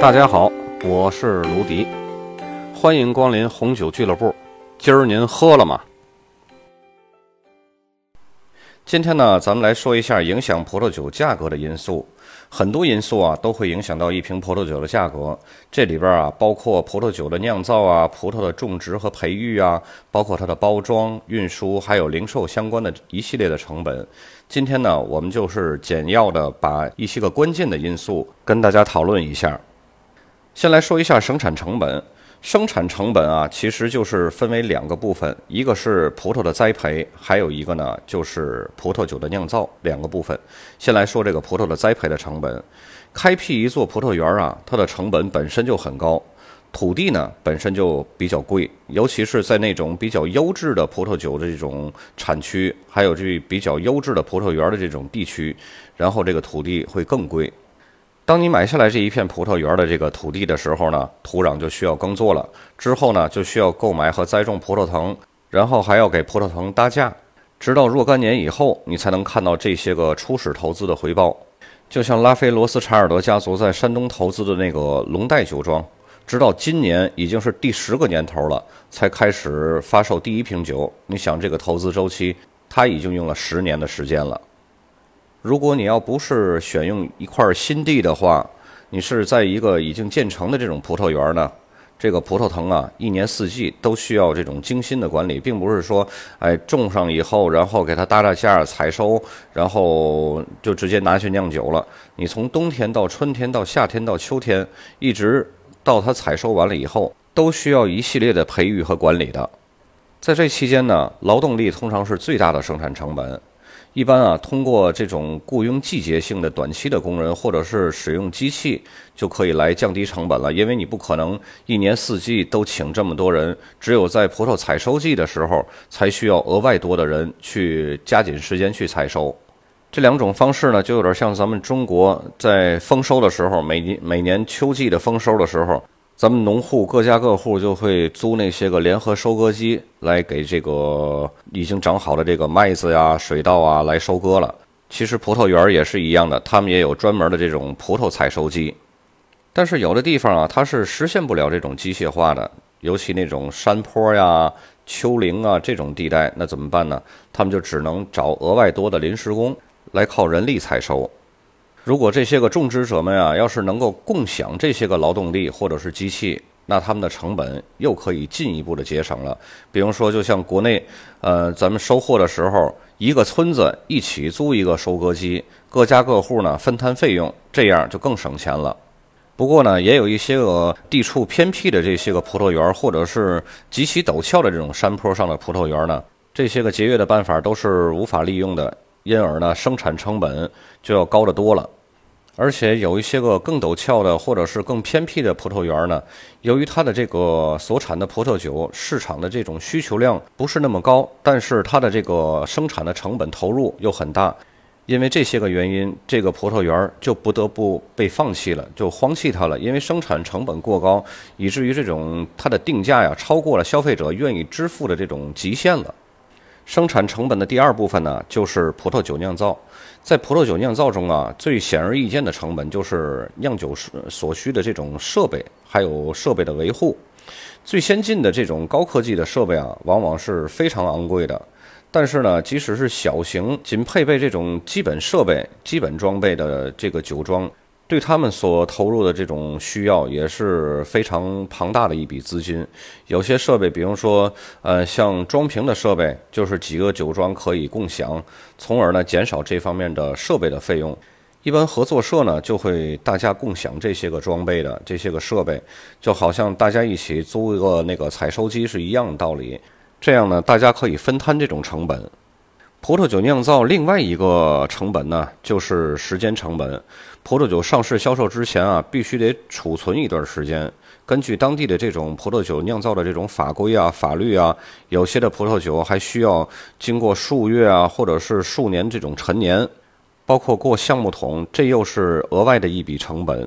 大家好，我是卢迪，欢迎光临红酒俱乐部。今儿您喝了吗？今天呢，咱们来说一下影响葡萄酒价格的因素。很多因素啊，都会影响到一瓶葡萄酒的价格。这里边啊，包括葡萄酒的酿造啊、葡萄的种植和培育啊，包括它的包装、运输，还有零售相关的一系列的成本。今天呢，我们就是简要的把一些个关键的因素跟大家讨论一下。先来说一下生产成本。生产成本啊，其实就是分为两个部分，一个是葡萄的栽培，还有一个呢就是葡萄酒的酿造，两个部分。先来说这个葡萄的栽培的成本。开辟一座葡萄园啊，它的成本本身就很高，土地呢本身就比较贵，尤其是在那种比较优质的葡萄酒的这种产区，还有这比较优质的葡萄园的这种地区，然后这个土地会更贵。当你买下来这一片葡萄园的这个土地的时候呢，土壤就需要耕作了。之后呢，就需要购买和栽种葡萄藤，然后还要给葡萄藤搭架，直到若干年以后，你才能看到这些个初始投资的回报。就像拉菲罗斯查尔德家族在山东投资的那个龙代酒庄，直到今年已经是第十个年头了，才开始发售第一瓶酒。你想，这个投资周期，他已经用了十年的时间了。如果你要不是选用一块新地的话，你是在一个已经建成的这种葡萄园呢，这个葡萄藤啊，一年四季都需要这种精心的管理，并不是说，哎，种上以后，然后给它搭搭架、采收，然后就直接拿去酿酒了。你从冬天到春天到夏天到秋天，一直到它采收完了以后，都需要一系列的培育和管理的。在这期间呢，劳动力通常是最大的生产成本。一般啊，通过这种雇佣季节性的短期的工人，或者是使用机器，就可以来降低成本了。因为你不可能一年四季都请这么多人，只有在葡萄采收季的时候，才需要额外多的人去加紧时间去采收。这两种方式呢，就有点像咱们中国在丰收的时候，每年每年秋季的丰收的时候。咱们农户各家各户就会租那些个联合收割机来给这个已经长好的这个麦子呀、水稻啊来收割了。其实葡萄园也是一样的，他们也有专门的这种葡萄采收机。但是有的地方啊，它是实现不了这种机械化的，尤其那种山坡呀、丘陵啊这种地带，那怎么办呢？他们就只能找额外多的临时工来靠人力采收。如果这些个种植者们啊，要是能够共享这些个劳动力或者是机器，那他们的成本又可以进一步的节省了。比如说，就像国内，呃，咱们收获的时候，一个村子一起租一个收割机，各家各户呢分摊费用，这样就更省钱了。不过呢，也有一些个地处偏僻的这些个葡萄园，或者是极其陡峭的这种山坡上的葡萄园呢，这些个节约的办法都是无法利用的，因而呢，生产成本就要高得多了。而且有一些个更陡峭的，或者是更偏僻的葡萄园呢，由于它的这个所产的葡萄酒市场的这种需求量不是那么高，但是它的这个生产的成本投入又很大，因为这些个原因，这个葡萄园就不得不被放弃了，就荒弃它了，因为生产成本过高，以至于这种它的定价呀超过了消费者愿意支付的这种极限了。生产成本的第二部分呢，就是葡萄酒酿造。在葡萄酒酿造中啊，最显而易见的成本就是酿酒所需的这种设备，还有设备的维护。最先进的这种高科技的设备啊，往往是非常昂贵的。但是呢，即使是小型，仅配备这种基本设备、基本装备的这个酒庄。对他们所投入的这种需要也是非常庞大的一笔资金。有些设备，比如说，呃，像装瓶的设备，就是几个酒庄可以共享，从而呢减少这方面的设备的费用。一般合作社呢就会大家共享这些个装备的这些个设备，就好像大家一起租一个那个采收机是一样的道理。这样呢，大家可以分摊这种成本。葡萄酒酿造另外一个成本呢，就是时间成本。葡萄酒上市销售之前啊，必须得储存一段时间。根据当地的这种葡萄酒酿造的这种法规啊、法律啊，有些的葡萄酒还需要经过数月啊，或者是数年这种陈年，包括过橡木桶，这又是额外的一笔成本。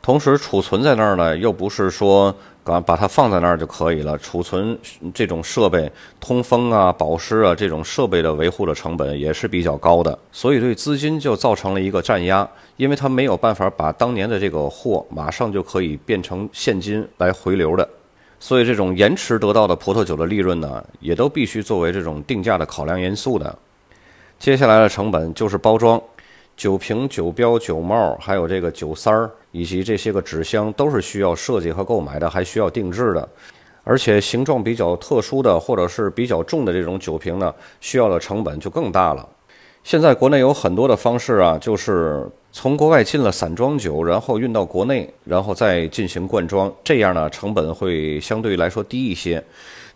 同时储存在那儿呢，又不是说把把它放在那儿就可以了。储存这种设备、通风啊、保湿啊这种设备的维护的成本也是比较高的，所以对资金就造成了一个占压，因为它没有办法把当年的这个货马上就可以变成现金来回流的，所以这种延迟得到的葡萄酒的利润呢，也都必须作为这种定价的考量因素的。接下来的成本就是包装。酒瓶、酒标、酒帽，还有这个酒塞儿，以及这些个纸箱，都是需要设计和购买的，还需要定制的。而且形状比较特殊的，或者是比较重的这种酒瓶呢，需要的成本就更大了。现在国内有很多的方式啊，就是从国外进了散装酒，然后运到国内，然后再进行灌装，这样呢，成本会相对来说低一些。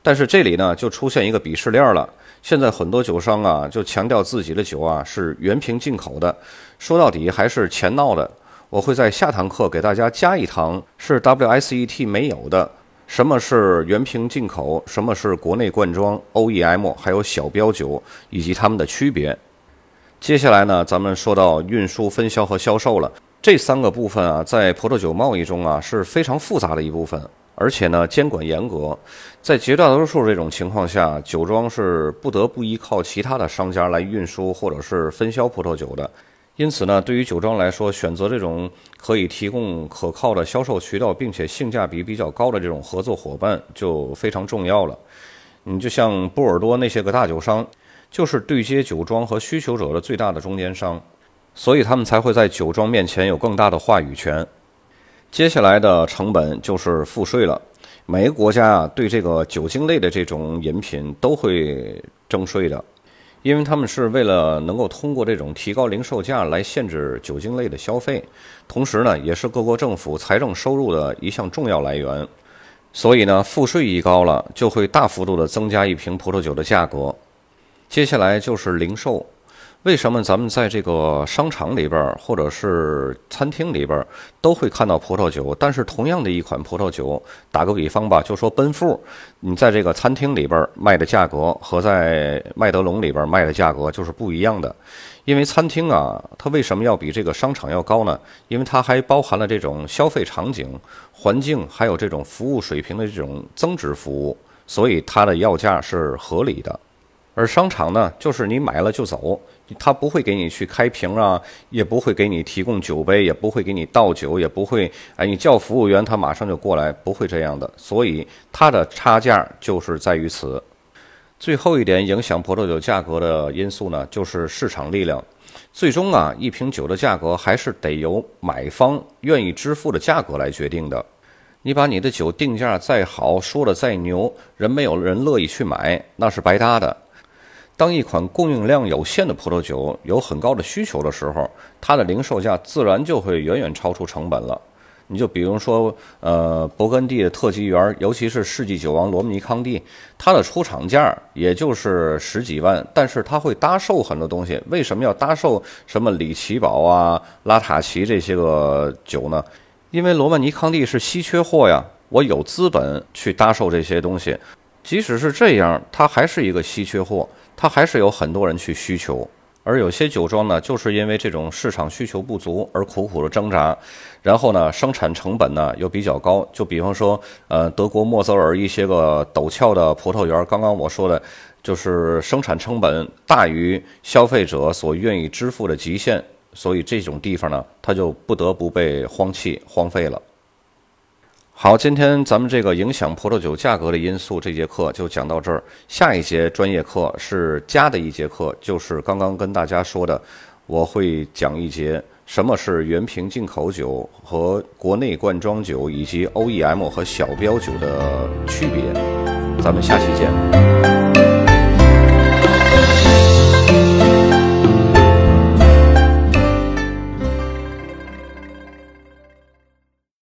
但是这里呢，就出现一个鄙视链了。现在很多酒商啊，就强调自己的酒啊是原瓶进口的，说到底还是钱闹的。我会在下堂课给大家加一堂是 WSET 没有的，什么是原瓶进口，什么是国内灌装 OEM，还有小标酒以及它们的区别。接下来呢，咱们说到运输、分销和销售了，这三个部分啊，在葡萄酒贸易中啊是非常复杂的一部分。而且呢，监管严格，在绝大多数这种情况下，酒庄是不得不依靠其他的商家来运输或者是分销葡萄酒的。因此呢，对于酒庄来说，选择这种可以提供可靠的销售渠道，并且性价比比较高的这种合作伙伴就非常重要了。你就像波尔多那些个大酒商，就是对接酒庄和需求者的最大的中间商，所以他们才会在酒庄面前有更大的话语权。接下来的成本就是赋税了。每个国家啊，对这个酒精类的这种饮品都会征税的，因为他们是为了能够通过这种提高零售价来限制酒精类的消费，同时呢，也是各国政府财政收入的一项重要来源。所以呢，赋税一高了，就会大幅度的增加一瓶葡萄酒的价格。接下来就是零售。为什么咱们在这个商场里边或者是餐厅里边都会看到葡萄酒？但是同样的一款葡萄酒，打个比方吧，就说奔富，你在这个餐厅里边卖的价格和在麦德龙里边卖的价格就是不一样的。因为餐厅啊，它为什么要比这个商场要高呢？因为它还包含了这种消费场景、环境，还有这种服务水平的这种增值服务，所以它的要价是合理的。而商场呢，就是你买了就走。他不会给你去开瓶啊，也不会给你提供酒杯，也不会给你倒酒，也不会哎，你叫服务员，他马上就过来，不会这样的。所以它的差价就是在于此。最后一点影响葡萄酒价格的因素呢，就是市场力量。最终啊，一瓶酒的价格还是得由买方愿意支付的价格来决定的。你把你的酒定价再好，说的再牛，人没有人乐意去买，那是白搭的。当一款供应量有限的葡萄酒有很高的需求的时候，它的零售价自然就会远远超出成本了。你就比如说，呃，勃艮第的特级园，尤其是世纪酒王罗曼尼康帝，它的出厂价也就是十几万，但是它会搭售很多东西。为什么要搭售什么里奇堡啊、拉塔奇这些个酒呢？因为罗曼尼康帝是稀缺货呀，我有资本去搭售这些东西。即使是这样，它还是一个稀缺货。它还是有很多人去需求，而有些酒庄呢，就是因为这种市场需求不足而苦苦的挣扎，然后呢，生产成本呢又比较高。就比方说，呃，德国莫泽尔一些个陡峭的葡萄园，刚刚我说的，就是生产成本大于消费者所愿意支付的极限，所以这种地方呢，它就不得不被荒弃、荒废了。好，今天咱们这个影响葡萄酒价格的因素这节课就讲到这儿。下一节专业课是加的一节课，就是刚刚跟大家说的，我会讲一节什么是原瓶进口酒和国内罐装酒以及 OEM 和小标酒的区别。咱们下期见。